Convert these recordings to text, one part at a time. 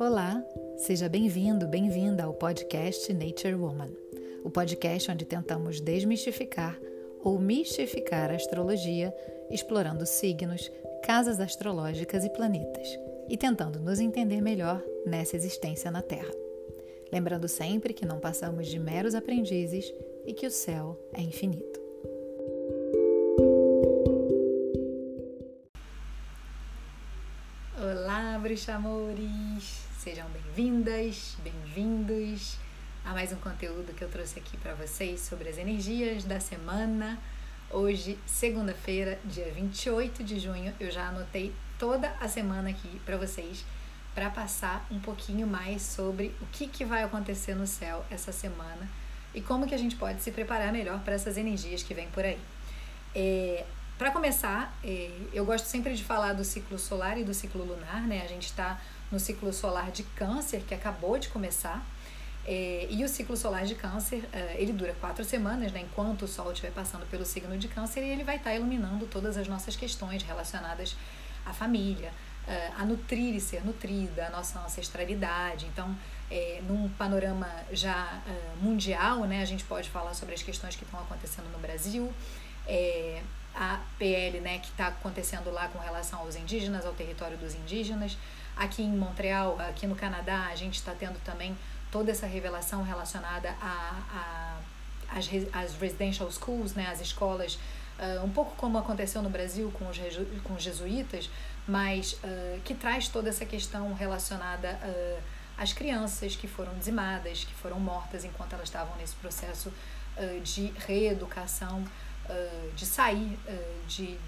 Olá, seja bem-vindo, bem-vinda ao podcast Nature Woman, o podcast onde tentamos desmistificar ou mistificar a astrologia, explorando signos, casas astrológicas e planetas, e tentando nos entender melhor nessa existência na Terra. Lembrando sempre que não passamos de meros aprendizes e que o céu é infinito. Olá, bruxamores! Sejam bem-vindas, bem-vindos a mais um conteúdo que eu trouxe aqui para vocês sobre as energias da semana. Hoje, segunda-feira, dia 28 de junho, eu já anotei toda a semana aqui para vocês para passar um pouquinho mais sobre o que, que vai acontecer no céu essa semana e como que a gente pode se preparar melhor para essas energias que vêm por aí. É, para começar, é, eu gosto sempre de falar do ciclo solar e do ciclo lunar, né? A gente está no ciclo solar de câncer, que acabou de começar. É, e o ciclo solar de câncer, é, ele dura quatro semanas, né, enquanto o Sol estiver passando pelo signo de câncer, e ele vai estar tá iluminando todas as nossas questões relacionadas à família, é, a nutrir e ser nutrida, a nossa ancestralidade. Então, é, num panorama já é, mundial, né, a gente pode falar sobre as questões que estão acontecendo no Brasil, é, a PL né, que está acontecendo lá com relação aos indígenas, ao território dos indígenas, Aqui em Montreal, aqui no Canadá, a gente está tendo também toda essa revelação relacionada a, a as, as residential schools, né, as escolas, uh, um pouco como aconteceu no Brasil com os, com os jesuítas, mas uh, que traz toda essa questão relacionada uh, às crianças que foram dizimadas, que foram mortas enquanto elas estavam nesse processo de reeducação, de sair de,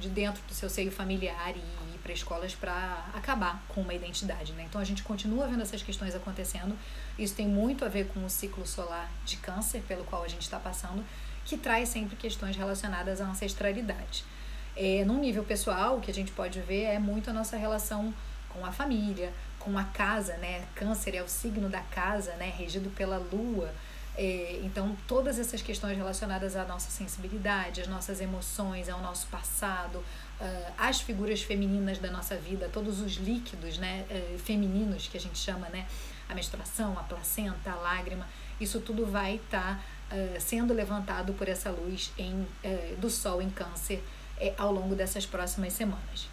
de dentro do seu seio familiar e para escolas para acabar com uma identidade. Né? Então a gente continua vendo essas questões acontecendo. Isso tem muito a ver com o ciclo solar de câncer pelo qual a gente está passando, que traz sempre questões relacionadas à ancestralidade. É, num nível pessoal, o que a gente pode ver é muito a nossa relação com a família, com a casa, né? Câncer é o signo da casa, né? Regido pela lua. É, então, todas essas questões relacionadas à nossa sensibilidade, às nossas emoções, ao nosso passado, uh, as figuras femininas da nossa vida, todos os líquidos né, uh, femininos que a gente chama, né, a menstruação, a placenta, a lágrima, isso tudo vai estar tá, uh, sendo levantado por essa luz em, do Sol em Câncer ao longo dessas próximas semanas.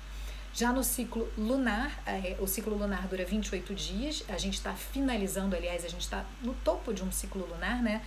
Já no ciclo lunar, o ciclo lunar dura 28 dias, a gente está finalizando, aliás, a gente está no topo de um ciclo lunar, né?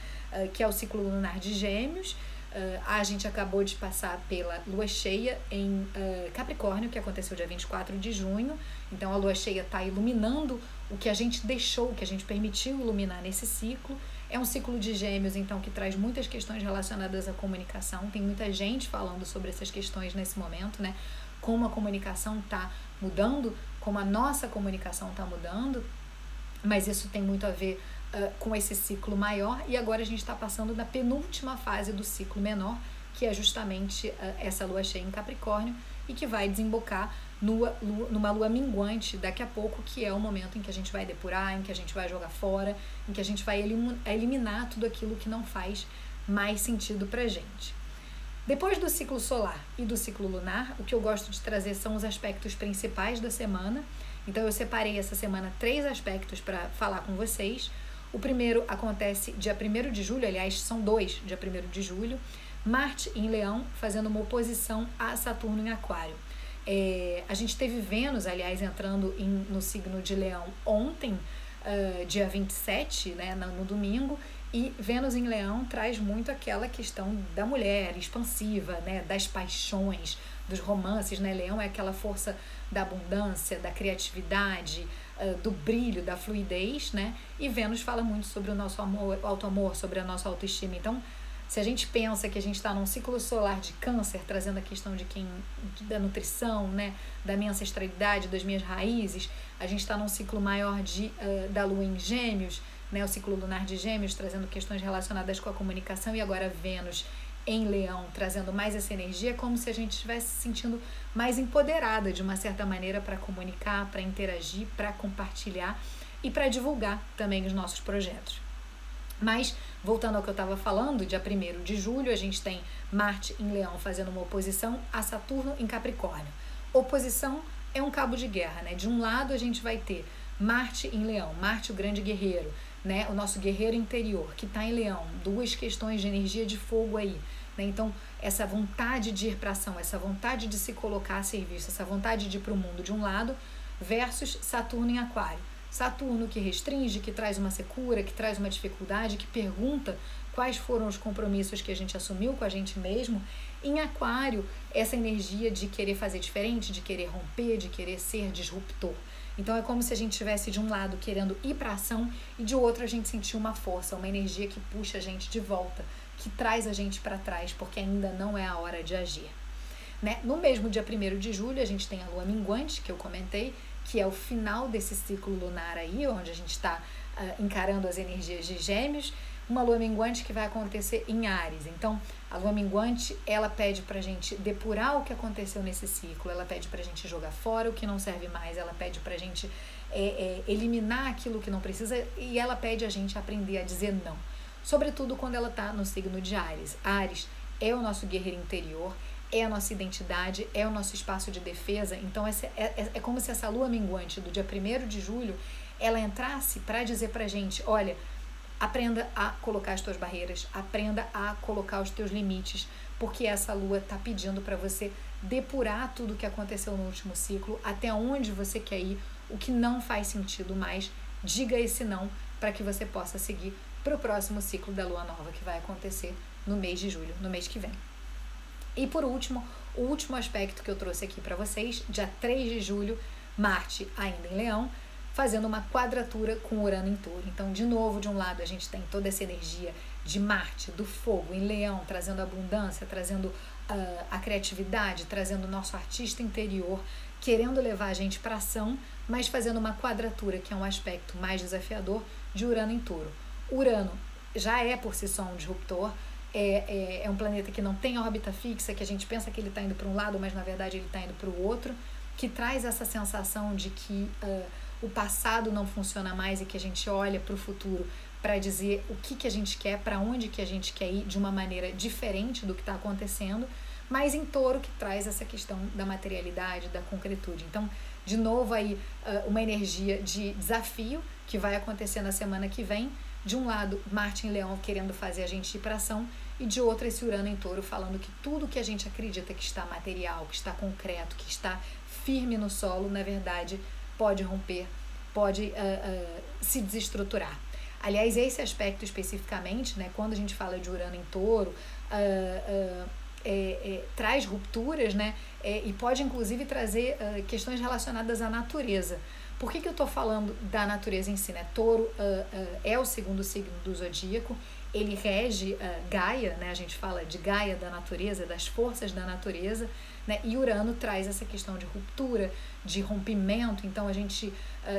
que é o ciclo lunar de Gêmeos, Uh, a gente acabou de passar pela lua cheia em uh, Capricórnio, que aconteceu dia 24 de junho. Então a lua cheia está iluminando o que a gente deixou, o que a gente permitiu iluminar nesse ciclo. É um ciclo de gêmeos, então, que traz muitas questões relacionadas à comunicação. Tem muita gente falando sobre essas questões nesse momento, né? Como a comunicação está mudando, como a nossa comunicação está mudando. Mas isso tem muito a ver uh, com esse ciclo maior e agora a gente está passando na penúltima fase do ciclo menor, que é justamente uh, essa lua cheia em Capricórnio e que vai desembocar numa, numa lua minguante daqui a pouco, que é o momento em que a gente vai depurar, em que a gente vai jogar fora, em que a gente vai eliminar tudo aquilo que não faz mais sentido pra gente. Depois do ciclo solar e do ciclo lunar, o que eu gosto de trazer são os aspectos principais da semana. Então eu separei essa semana três aspectos para falar com vocês. O primeiro acontece dia 1 de julho, aliás, são dois, dia 1 de julho. Marte em Leão fazendo uma oposição a Saturno em Aquário. É, a gente teve Vênus, aliás, entrando em, no signo de Leão ontem, uh, dia 27, né, no, no domingo, e Vênus em Leão traz muito aquela questão da mulher expansiva, né, das paixões, dos romances, né? Leão é aquela força da abundância, da criatividade, uh, do brilho, da fluidez, né? E Vênus fala muito sobre o nosso amor, auto-amor, sobre a nossa autoestima. Então, se a gente pensa que a gente está num ciclo solar de câncer, trazendo a questão de quem da nutrição, né, da minha ancestralidade, das minhas raízes, a gente está num ciclo maior de uh, da lua em Gêmeos, né, o ciclo lunar de Gêmeos, trazendo questões relacionadas com a comunicação e agora Vênus em Leão, trazendo mais essa energia, como se a gente estivesse se sentindo mais empoderada de uma certa maneira para comunicar, para interagir, para compartilhar e para divulgar também os nossos projetos. Mas, voltando ao que eu estava falando, dia 1 de julho a gente tem Marte em Leão fazendo uma oposição a Saturno em Capricórnio. Oposição é um cabo de guerra, né? De um lado a gente vai ter Marte em Leão, Marte o grande guerreiro, né? O nosso guerreiro interior que está em Leão, duas questões de energia de fogo aí, né? Então essa vontade de ir para ação, essa vontade de se colocar a serviço, essa vontade de ir para o mundo de um lado, versus Saturno em Aquário. Saturno que restringe, que traz uma secura, que traz uma dificuldade, que pergunta quais foram os compromissos que a gente assumiu com a gente mesmo. Em Aquário, essa energia de querer fazer diferente, de querer romper, de querer ser disruptor. Então é como se a gente tivesse de um lado querendo ir para ação e de outro a gente sentir uma força, uma energia que puxa a gente de volta, que traz a gente para trás, porque ainda não é a hora de agir. Né? No mesmo dia 1 de julho, a gente tem a lua minguante, que eu comentei, que é o final desse ciclo lunar aí, onde a gente está uh, encarando as energias de gêmeos, uma lua minguante que vai acontecer em Ares. Então, a lua minguante, ela pede pra gente depurar o que aconteceu nesse ciclo, ela pede pra gente jogar fora o que não serve mais, ela pede pra gente é, é, eliminar aquilo que não precisa e ela pede a gente aprender a dizer não. Sobretudo quando ela tá no signo de Ares. Ares é o nosso guerreiro interior, é a nossa identidade, é o nosso espaço de defesa. Então, é, é, é como se essa lua minguante do dia 1 de julho ela entrasse para dizer pra gente: olha, aprenda a colocar as tuas barreiras, aprenda a colocar os teus limites, porque essa lua está pedindo para você depurar tudo o que aconteceu no último ciclo, até onde você quer ir, o que não faz sentido mais. Diga esse não para que você possa seguir para o próximo ciclo da lua nova que vai acontecer no mês de julho, no mês que vem. E por último, o último aspecto que eu trouxe aqui para vocês, dia 3 de julho, Marte ainda em Leão, fazendo uma quadratura com Urano em Touro. Então, de novo, de um lado a gente tem toda essa energia de Marte, do fogo em Leão, trazendo abundância, trazendo uh, a criatividade, trazendo o nosso artista interior, querendo levar a gente para ação, mas fazendo uma quadratura, que é um aspecto mais desafiador, de Urano em Touro. Urano já é por si só um disruptor, é, é, é um planeta que não tem órbita fixa, que a gente pensa que ele está indo para um lado, mas na verdade ele está indo para o outro, que traz essa sensação de que uh, o passado não funciona mais e que a gente olha para o futuro para dizer o que, que a gente quer, para onde que a gente quer ir de uma maneira diferente do que está acontecendo, mas em touro que traz essa questão da materialidade, da concretude. Então, de novo aí, uh, uma energia de desafio que vai acontecer na semana que vem, de um lado, Marte em Leão querendo fazer a gente ir para ação, e de outro, esse Urano em Touro falando que tudo que a gente acredita que está material, que está concreto, que está firme no solo, na verdade, pode romper, pode uh, uh, se desestruturar. Aliás, esse aspecto especificamente, né, quando a gente fala de Urano em Touro, uh, é, é, traz rupturas, né, é, e pode inclusive trazer questões relacionadas à natureza. Por que, que eu estou falando da natureza em si? Né? Touro uh, uh, é o segundo signo do zodíaco, ele rege uh, Gaia, né? a gente fala de Gaia da natureza, das forças da natureza, né? e Urano traz essa questão de ruptura, de rompimento. Então, a gente,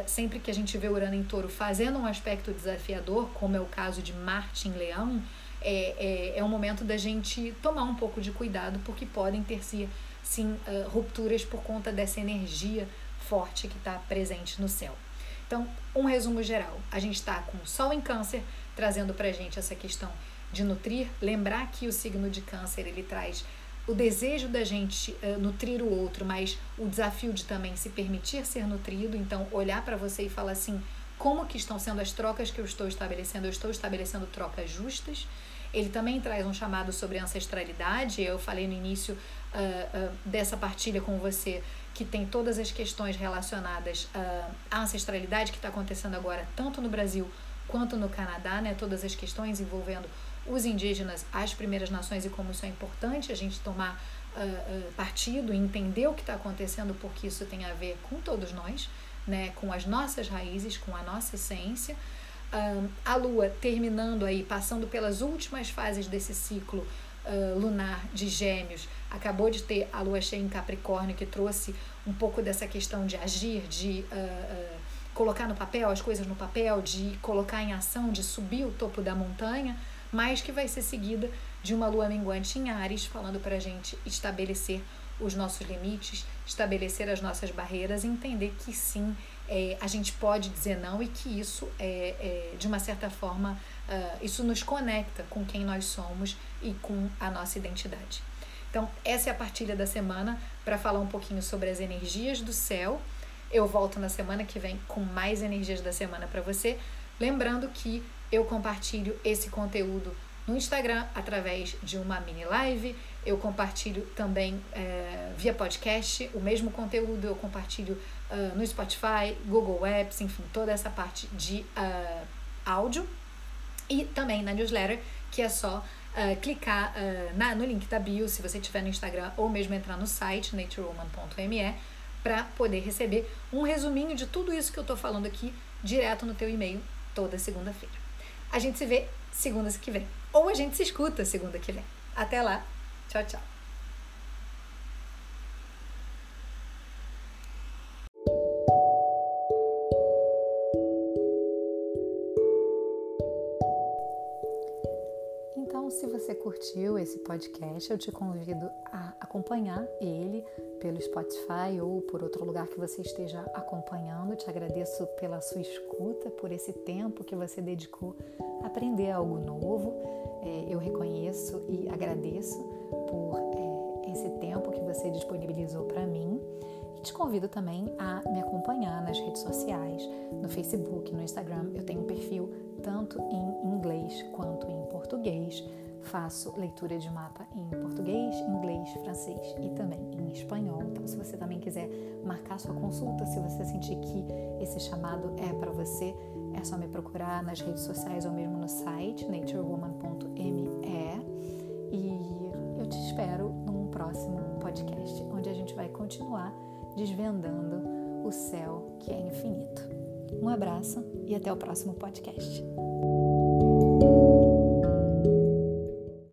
sempre que a gente vê Urano em touro fazendo um aspecto desafiador, como é o caso de Marte em Leão, é, é, é um momento da gente tomar um pouco de cuidado, porque podem ter sim, sim rupturas por conta dessa energia forte que está presente no céu. Então, um resumo geral: a gente está com o Sol em Câncer, trazendo para gente essa questão de nutrir. Lembrar que o signo de Câncer ele traz o desejo da gente uh, nutrir o outro, mas o desafio de também se permitir ser nutrido. Então, olhar para você e falar assim: como que estão sendo as trocas que eu estou estabelecendo? Eu estou estabelecendo trocas justas. Ele também traz um chamado sobre ancestralidade. Eu falei no início uh, uh, dessa partilha com você que tem todas as questões relacionadas uh, à ancestralidade que está acontecendo agora, tanto no Brasil quanto no Canadá, né? todas as questões envolvendo os indígenas, as primeiras nações e como isso é importante a gente tomar uh, partido e entender o que está acontecendo, porque isso tem a ver com todos nós, né? com as nossas raízes, com a nossa essência. A Lua terminando aí, passando pelas últimas fases desse ciclo uh, lunar de Gêmeos, acabou de ter a lua cheia em Capricórnio, que trouxe um pouco dessa questão de agir, de uh, uh, colocar no papel as coisas no papel, de colocar em ação, de subir o topo da montanha, mas que vai ser seguida de uma lua minguante em Ares, falando para a gente estabelecer os nossos limites, estabelecer as nossas barreiras, entender que sim, é, a gente pode dizer não e que isso é, é de uma certa forma uh, isso nos conecta com quem nós somos e com a nossa identidade. Então, essa é a partilha da semana para falar um pouquinho sobre as energias do céu Eu volto na semana que vem com mais energias da semana para você. Lembrando que eu compartilho esse conteúdo no Instagram através de uma mini live. Eu compartilho também é, via podcast o mesmo conteúdo. Eu compartilho uh, no Spotify, Google Apps, enfim, toda essa parte de uh, áudio. E também na newsletter, que é só uh, clicar na, no link da bio, se você estiver no Instagram, ou mesmo entrar no site naturewoman.me para poder receber um resuminho de tudo isso que eu estou falando aqui direto no teu e-mail toda segunda-feira. A gente se vê segunda que vem. Ou a gente se escuta segunda que vem. Até lá. Tchau, tchau. Se você curtiu esse podcast, eu te convido a acompanhar ele pelo Spotify ou por outro lugar que você esteja acompanhando. Te agradeço pela sua escuta, por esse tempo que você dedicou a aprender algo novo. É, eu reconheço e agradeço por é, esse tempo que você disponibilizou para mim. Te convido também a me acompanhar nas redes sociais, no Facebook, no Instagram. Eu tenho um perfil tanto em inglês quanto em português faço leitura de mapa em português, inglês, francês e também em espanhol. Então, se você também quiser marcar sua consulta, se você sentir que esse chamado é para você, é só me procurar nas redes sociais ou mesmo no site naturewoman.me. E eu te espero num próximo podcast, onde a gente vai continuar desvendando o céu que é infinito. Um abraço e até o próximo podcast.